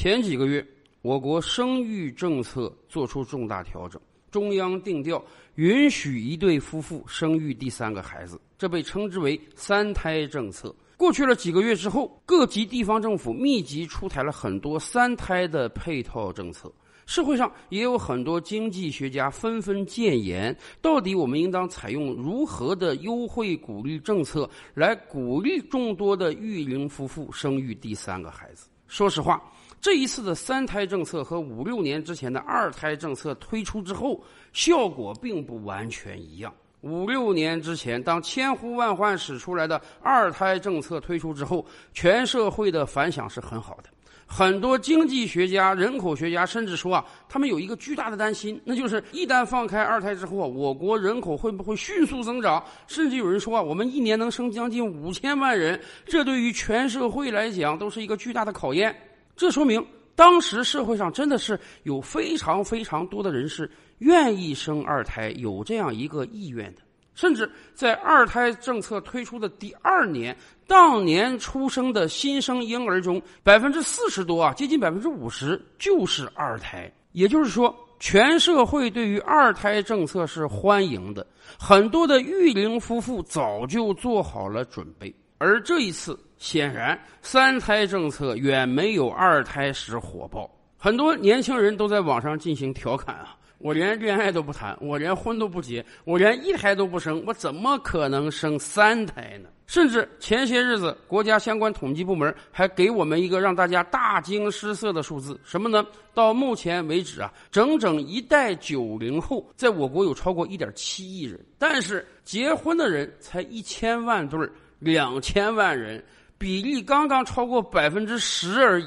前几个月，我国生育政策作出重大调整，中央定调允许一对夫妇生育第三个孩子，这被称之为“三胎政策”。过去了几个月之后，各级地方政府密集出台了很多三胎的配套政策。社会上也有很多经济学家纷纷建言：到底我们应当采用如何的优惠鼓励政策，来鼓励众多的育龄夫妇生育第三个孩子？说实话，这一次的三胎政策和五六年之前的二胎政策推出之后，效果并不完全一样。五六年之前，当千呼万唤使出来的二胎政策推出之后，全社会的反响是很好的。很多经济学家、人口学家甚至说啊，他们有一个巨大的担心，那就是一旦放开二胎之后啊，我国人口会不会迅速增长？甚至有人说啊，我们一年能生将近五千万人，这对于全社会来讲都是一个巨大的考验。这说明当时社会上真的是有非常非常多的人是愿意生二胎，有这样一个意愿的。甚至在二胎政策推出的第二年，当年出生的新生婴儿中，百分之四十多啊，接近百分之五十就是二胎。也就是说，全社会对于二胎政策是欢迎的，很多的育龄夫妇早就做好了准备。而这一次，显然三胎政策远没有二胎时火爆，很多年轻人都在网上进行调侃啊。我连恋爱都不谈，我连婚都不结，我连一胎都不生，我怎么可能生三胎呢？甚至前些日子，国家相关统计部门还给我们一个让大家大惊失色的数字，什么呢？到目前为止啊，整整一代九零后在我国有超过一点七亿人，但是结婚的人才一千万对儿，两千万人，比例刚刚超过百分之十而已。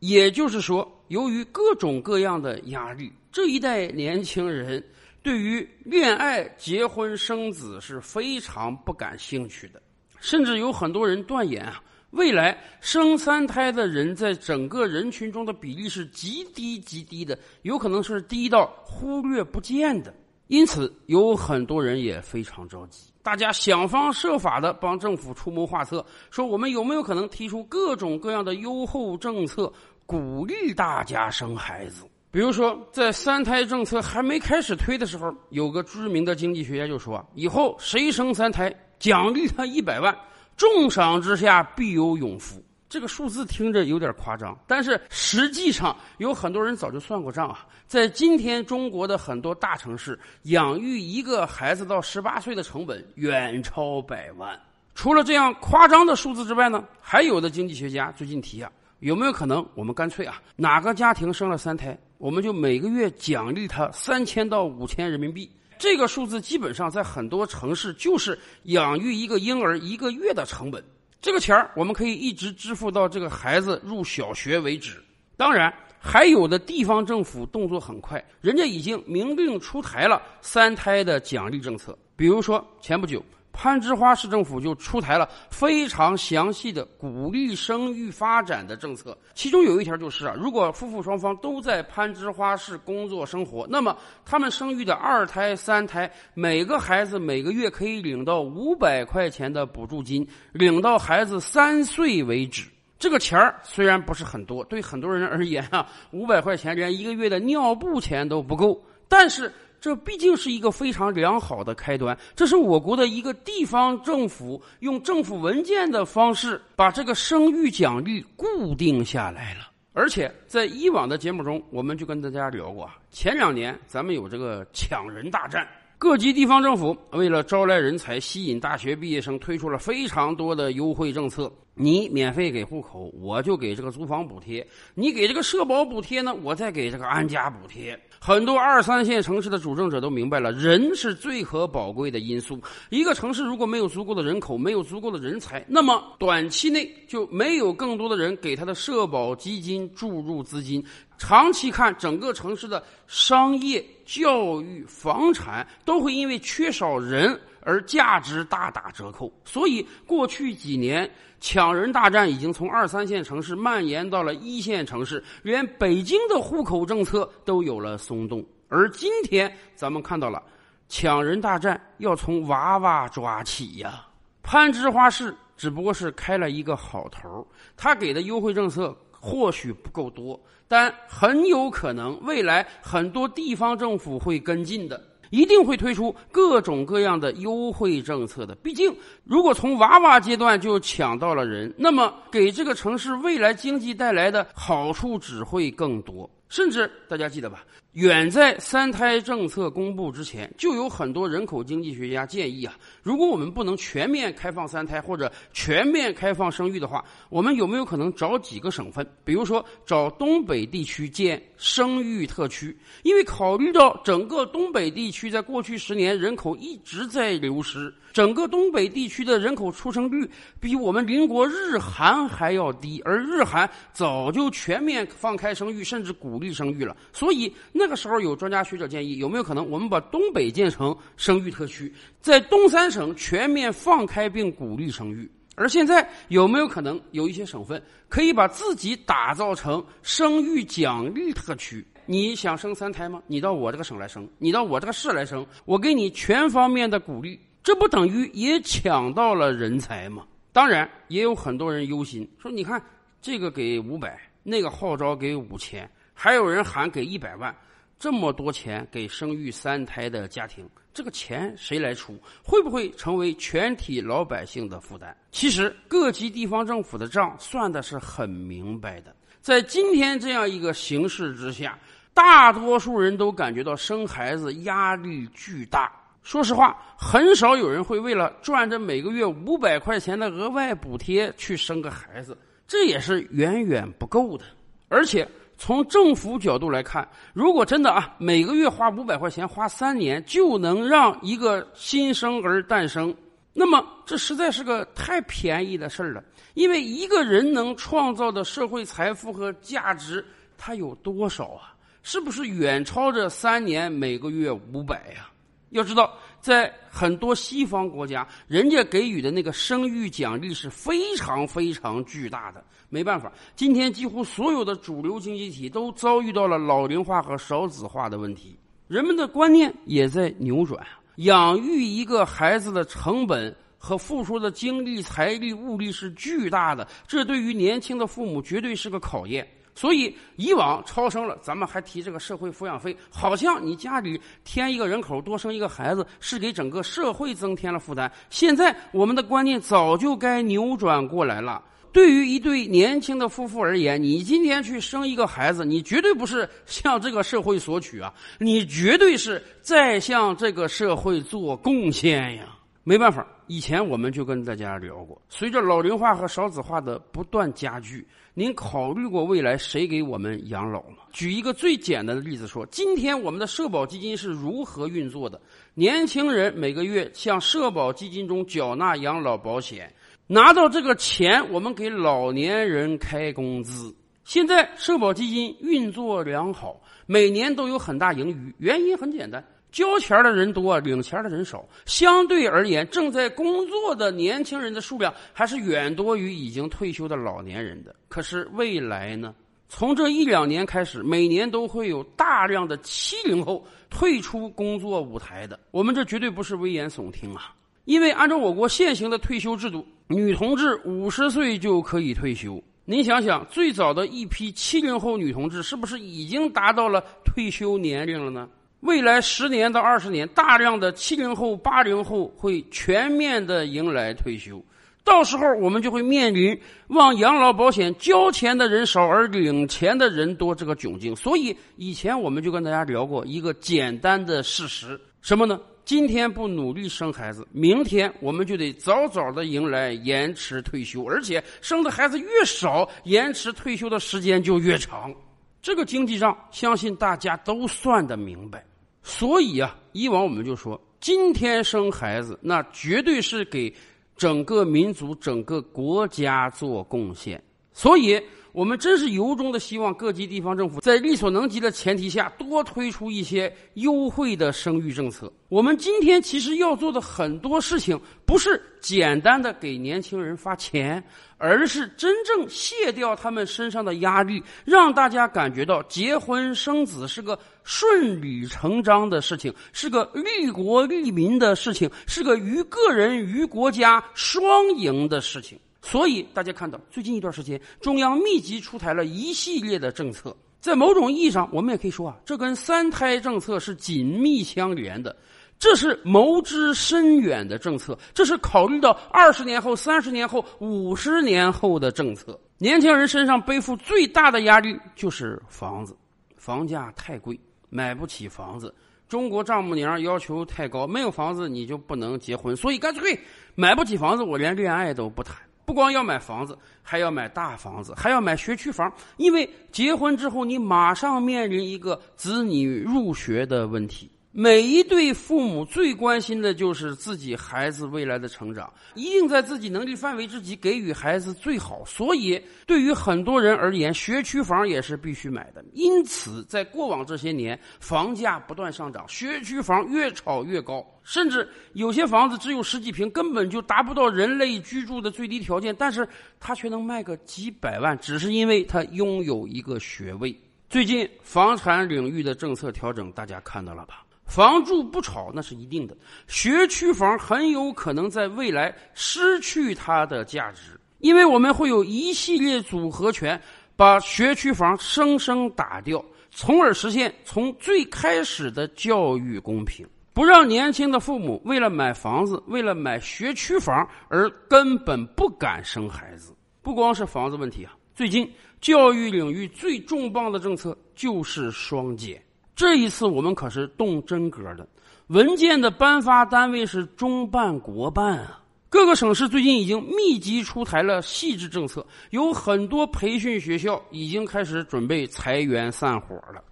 也就是说，由于各种各样的压力。这一代年轻人对于恋爱、结婚、生子是非常不感兴趣的，甚至有很多人断言啊，未来生三胎的人在整个人群中的比例是极低极低的，有可能是低到忽略不见的。因此，有很多人也非常着急，大家想方设法的帮政府出谋划策，说我们有没有可能提出各种各样的优厚政策，鼓励大家生孩子。比如说，在三胎政策还没开始推的时候，有个知名的经济学家就说：“以后谁生三胎，奖励他一百万，重赏之下必有勇夫。”这个数字听着有点夸张，但是实际上有很多人早就算过账啊。在今天中国的很多大城市，养育一个孩子到十八岁的成本远超百万。除了这样夸张的数字之外呢，还有的经济学家最近提啊，有没有可能我们干脆啊，哪个家庭生了三胎？我们就每个月奖励他三千到五千人民币，这个数字基本上在很多城市就是养育一个婴儿一个月的成本。这个钱儿我们可以一直支付到这个孩子入小学为止。当然，还有的地方政府动作很快，人家已经明令出台了三胎的奖励政策。比如说，前不久。攀枝花市政府就出台了非常详细的鼓励生育发展的政策，其中有一条就是啊，如果夫妇双方都在攀枝花市工作生活，那么他们生育的二胎、三胎，每个孩子每个月可以领到五百块钱的补助金，领到孩子三岁为止。这个钱儿虽然不是很多，对很多人而言啊，五百块钱连一个月的尿布钱都不够，但是。这毕竟是一个非常良好的开端，这是我国的一个地方政府用政府文件的方式把这个生育奖励固定下来了。而且在以往的节目中，我们就跟大家聊过啊，前两年咱们有这个抢人大战，各级地方政府为了招来人才、吸引大学毕业生，推出了非常多的优惠政策。你免费给户口，我就给这个租房补贴；你给这个社保补贴呢，我再给这个安家补贴。很多二三线城市的主政者都明白了，人是最可宝贵的因素。一个城市如果没有足够的人口，没有足够的人才，那么短期内就没有更多的人给他的社保基金注入资金。长期看，整个城市的商业、教育、房产都会因为缺少人。而价值大打折扣，所以过去几年抢人大战已经从二三线城市蔓延到了一线城市，连北京的户口政策都有了松动。而今天咱们看到了，抢人大战要从娃娃抓起呀！攀枝花市只不过是开了一个好头，他给的优惠政策或许不够多，但很有可能未来很多地方政府会跟进的。一定会推出各种各样的优惠政策的。毕竟，如果从娃娃阶段就抢到了人，那么给这个城市未来经济带来的好处只会更多。甚至大家记得吧？远在三胎政策公布之前，就有很多人口经济学家建议啊，如果我们不能全面开放三胎或者全面开放生育的话，我们有没有可能找几个省份，比如说找东北地区建生育特区？因为考虑到整个东北地区在过去十年人口一直在流失。整个东北地区的人口出生率比我们邻国日韩还要低，而日韩早就全面放开生育，甚至鼓励生育了。所以那个时候有专家学者建议，有没有可能我们把东北建成生育特区，在东三省全面放开并鼓励生育？而现在有没有可能有一些省份可以把自己打造成生育奖励特区？你想生三胎吗？你到我这个省来生，你到我这个市来生，我给你全方面的鼓励。这不等于也抢到了人才吗？当然，也有很多人忧心，说：“你看，这个给五百，那个号召给五千，还有人喊给一百万，这么多钱给生育三胎的家庭，这个钱谁来出？会不会成为全体老百姓的负担？”其实，各级地方政府的账算的是很明白的。在今天这样一个形势之下，大多数人都感觉到生孩子压力巨大。说实话，很少有人会为了赚这每个月五百块钱的额外补贴去生个孩子，这也是远远不够的。而且从政府角度来看，如果真的啊每个月花五百块钱，花三年就能让一个新生儿诞生，那么这实在是个太便宜的事儿了。因为一个人能创造的社会财富和价值，他有多少啊？是不是远超这三年每个月五百呀？要知道，在很多西方国家，人家给予的那个生育奖励是非常非常巨大的。没办法，今天几乎所有的主流经济体都遭遇到了老龄化和少子化的问题，人们的观念也在扭转。养育一个孩子的成本和付出的精力、财力、物力是巨大的，这对于年轻的父母绝对是个考验。所以以往超生了，咱们还提这个社会抚养费，好像你家里添一个人口，多生一个孩子，是给整个社会增添了负担。现在我们的观念早就该扭转过来了。对于一对年轻的夫妇而言，你今天去生一个孩子，你绝对不是向这个社会索取啊，你绝对是在向这个社会做贡献呀。没办法，以前我们就跟大家聊过，随着老龄化和少子化的不断加剧。您考虑过未来谁给我们养老吗？举一个最简单的例子说，今天我们的社保基金是如何运作的？年轻人每个月向社保基金中缴纳养老保险，拿到这个钱，我们给老年人开工资。现在社保基金运作良好，每年都有很大盈余，原因很简单。交钱的人多，领钱的人少。相对而言，正在工作的年轻人的数量还是远多于已经退休的老年人的。可是未来呢？从这一两年开始，每年都会有大量的七零后退出工作舞台的。我们这绝对不是危言耸听啊！因为按照我国现行的退休制度，女同志五十岁就可以退休。您想想，最早的一批七零后女同志是不是已经达到了退休年龄了呢？未来十年到二十年，大量的七零后、八零后会全面的迎来退休，到时候我们就会面临往养老保险交钱的人少而领钱的人多这个窘境。所以以前我们就跟大家聊过一个简单的事实，什么呢？今天不努力生孩子，明天我们就得早早的迎来延迟退休，而且生的孩子越少，延迟退休的时间就越长。这个经济账，相信大家都算得明白。所以啊，以往我们就说，今天生孩子，那绝对是给整个民族、整个国家做贡献。所以。我们真是由衷的希望各级地方政府在力所能及的前提下，多推出一些优惠的生育政策。我们今天其实要做的很多事情，不是简单的给年轻人发钱，而是真正卸掉他们身上的压力，让大家感觉到结婚生子是个顺理成章的事情，是个利国利民的事情，是个于个人于国家双赢的事情。所以大家看到，最近一段时间，中央密集出台了一系列的政策。在某种意义上，我们也可以说啊，这跟三胎政策是紧密相连的。这是谋之深远的政策，这是考虑到二十年后、三十年后、五十年后的政策。年轻人身上背负最大的压力就是房子，房价太贵，买不起房子。中国丈母娘要求太高，没有房子你就不能结婚，所以干脆买不起房子，我连恋爱都不谈。不光要买房子，还要买大房子，还要买学区房，因为结婚之后你马上面临一个子女入学的问题。每一对父母最关心的就是自己孩子未来的成长，一定在自己能力范围之内给予孩子最好。所以，对于很多人而言，学区房也是必须买的。因此，在过往这些年，房价不断上涨，学区房越炒越高，甚至有些房子只有十几平，根本就达不到人类居住的最低条件，但是它却能卖个几百万，只是因为它拥有一个学位。最近房产领域的政策调整，大家看到了吧？房住不炒那是一定的，学区房很有可能在未来失去它的价值，因为我们会有一系列组合拳把学区房生生打掉，从而实现从最开始的教育公平，不让年轻的父母为了买房子、为了买学区房而根本不敢生孩子。不光是房子问题啊，最近教育领域最重磅的政策就是双减。这一次我们可是动真格的，文件的颁发单位是中办国办啊。各个省市最近已经密集出台了细致政策，有很多培训学校已经开始准备裁员散伙了。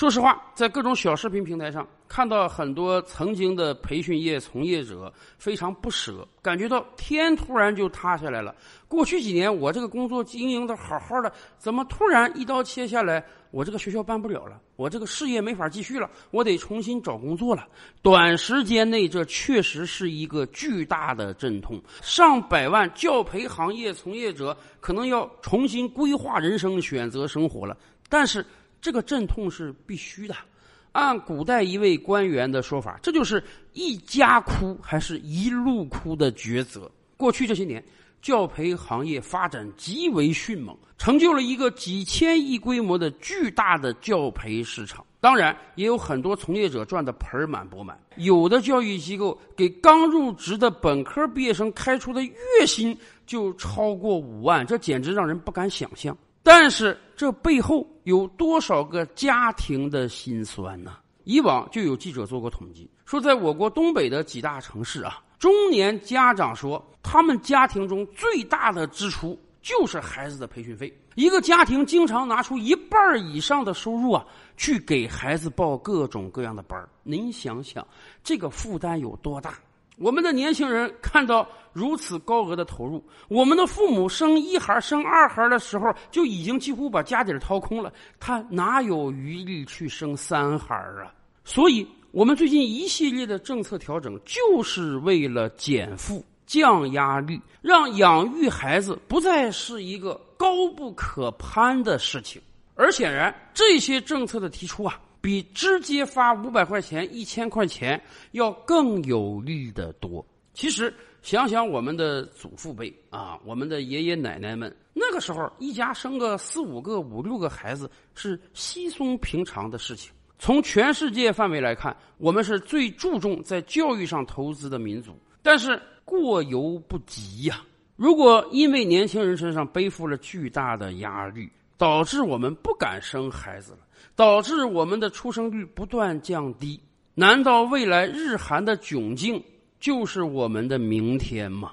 说实话，在各种小视频平台上看到很多曾经的培训业从业者非常不舍，感觉到天突然就塌下来了。过去几年我这个工作经营的好好的，怎么突然一刀切下来？我这个学校办不了了，我这个事业没法继续了，我得重新找工作了。短时间内，这确实是一个巨大的阵痛，上百万教培行业从业者可能要重新规划人生、选择生活了。但是，这个阵痛是必须的。按古代一位官员的说法，这就是一家哭还是一路哭的抉择。过去这些年。教培行业发展极为迅猛，成就了一个几千亿规模的巨大的教培市场。当然，也有很多从业者赚得盆满钵满。有的教育机构给刚入职的本科毕业生开出的月薪就超过五万，这简直让人不敢想象。但是，这背后有多少个家庭的辛酸呢？以往就有记者做过统计，说在我国东北的几大城市啊。中年家长说，他们家庭中最大的支出就是孩子的培训费。一个家庭经常拿出一半以上的收入啊，去给孩子报各种各样的班您想想，这个负担有多大？我们的年轻人看到如此高额的投入，我们的父母生一孩、生二孩的时候就已经几乎把家底掏空了，他哪有余力去生三孩啊？所以。我们最近一系列的政策调整，就是为了减负、降压力，让养育孩子不再是一个高不可攀的事情。而显然，这些政策的提出啊，比直接发五百块钱、一千块钱要更有利的多。其实，想想我们的祖父辈啊，我们的爷爷奶奶们，那个时候一家生个四五个、五六个孩子是稀松平常的事情。从全世界范围来看，我们是最注重在教育上投资的民族，但是过犹不及呀。如果因为年轻人身上背负了巨大的压力，导致我们不敢生孩子了，导致我们的出生率不断降低，难道未来日韩的窘境就是我们的明天吗？